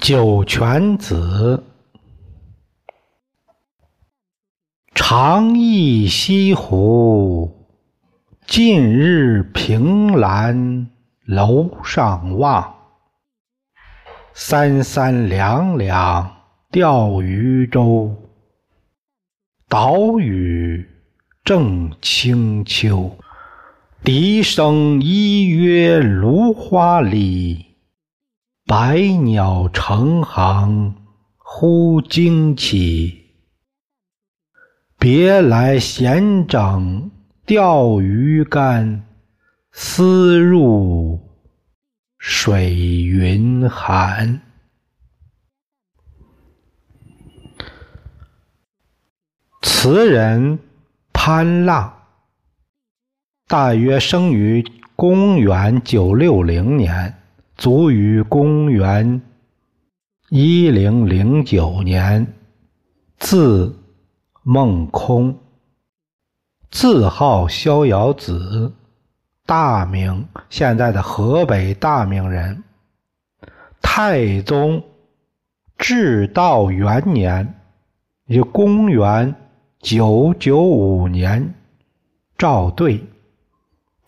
九泉子，长忆西湖，近日凭栏楼上望。三三两两钓鱼舟，岛屿正清秋。笛声依约芦花里。百鸟成行忽惊起，别来闲整钓鱼竿，思入水云寒。词人潘浪，大约生于公元九六零年。卒于公元一零零九年，字孟空，字号逍遥子，大名现在的河北大名人。太宗至道元年，于公元九九五年，赵对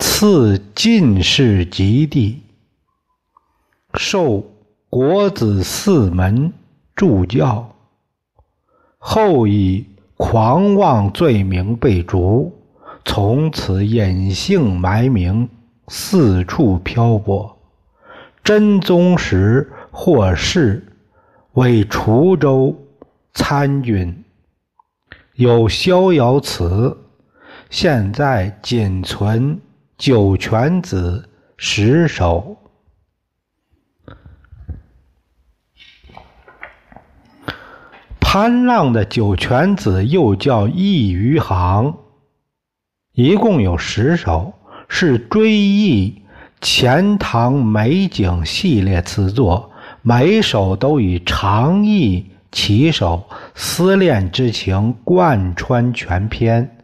赐进士及第。受国子四门助教，后以狂妄罪名被逐，从此隐姓埋名，四处漂泊。真宗时获释，为滁州参军，有《逍遥词》，现在仅存《九泉子》十首。潘浪的《九泉子》又叫《忆余杭》，一共有十首，是追忆钱塘美景系列词作，每首都以长忆起首，思恋之情贯穿全篇。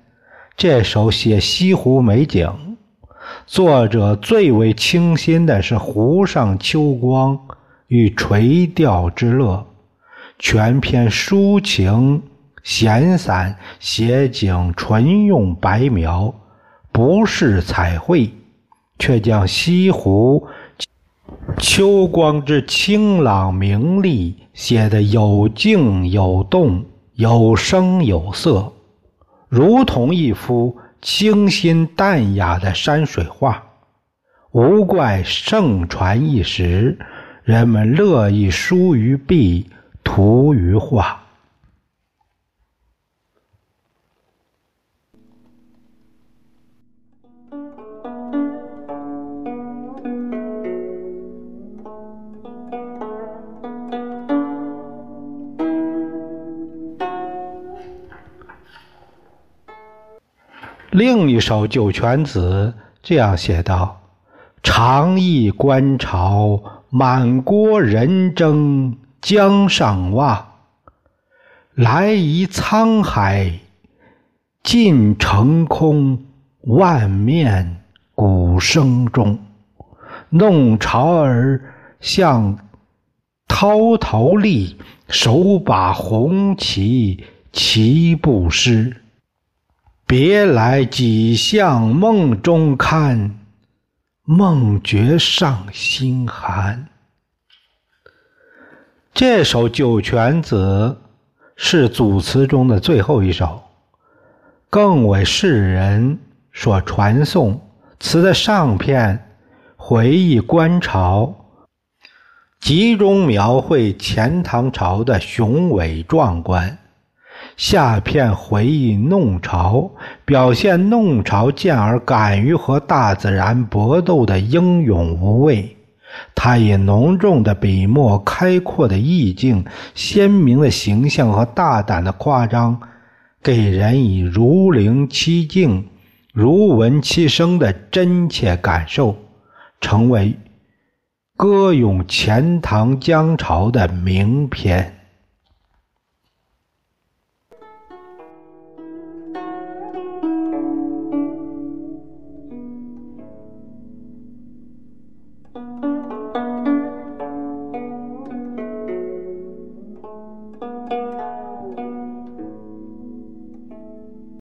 这首写西湖美景，作者最为倾心的是湖上秋光与垂钓之乐。全篇抒情闲散，写景纯用白描，不是彩绘，却将西湖秋光之清朗明丽写得有静有动，有声有色，如同一幅清新淡雅的山水画。无怪盛传一时，人们乐意书于壁。图于画。另一首《九泉子》这样写道：“长忆观潮，满郭人争。”江上望，来移沧海，尽成空。万面鼓声中，弄潮儿向涛头立，手把红旗齐不失。别来几向梦中看，梦觉上心寒。这首《九泉子》是组词中的最后一首，更为世人所传颂。词的上片回忆观潮，集中描绘钱塘潮的雄伟壮观；下片回忆弄潮，表现弄潮健儿敢于和大自然搏斗的英勇无畏。他以浓重的笔墨、开阔的意境、鲜明的形象和大胆的夸张，给人以如临其境、如闻其声的真切感受，成为歌咏钱塘江潮的名篇。